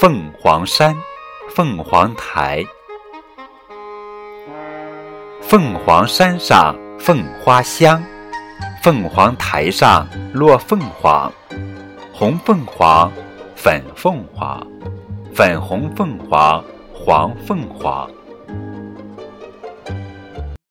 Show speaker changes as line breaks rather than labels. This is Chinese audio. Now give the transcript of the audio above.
凤凰山凤凰台。凤凰山上凤花香凤凰台上落凤凰。红凤凰粉凤凰粉红凤凰黄凤凰。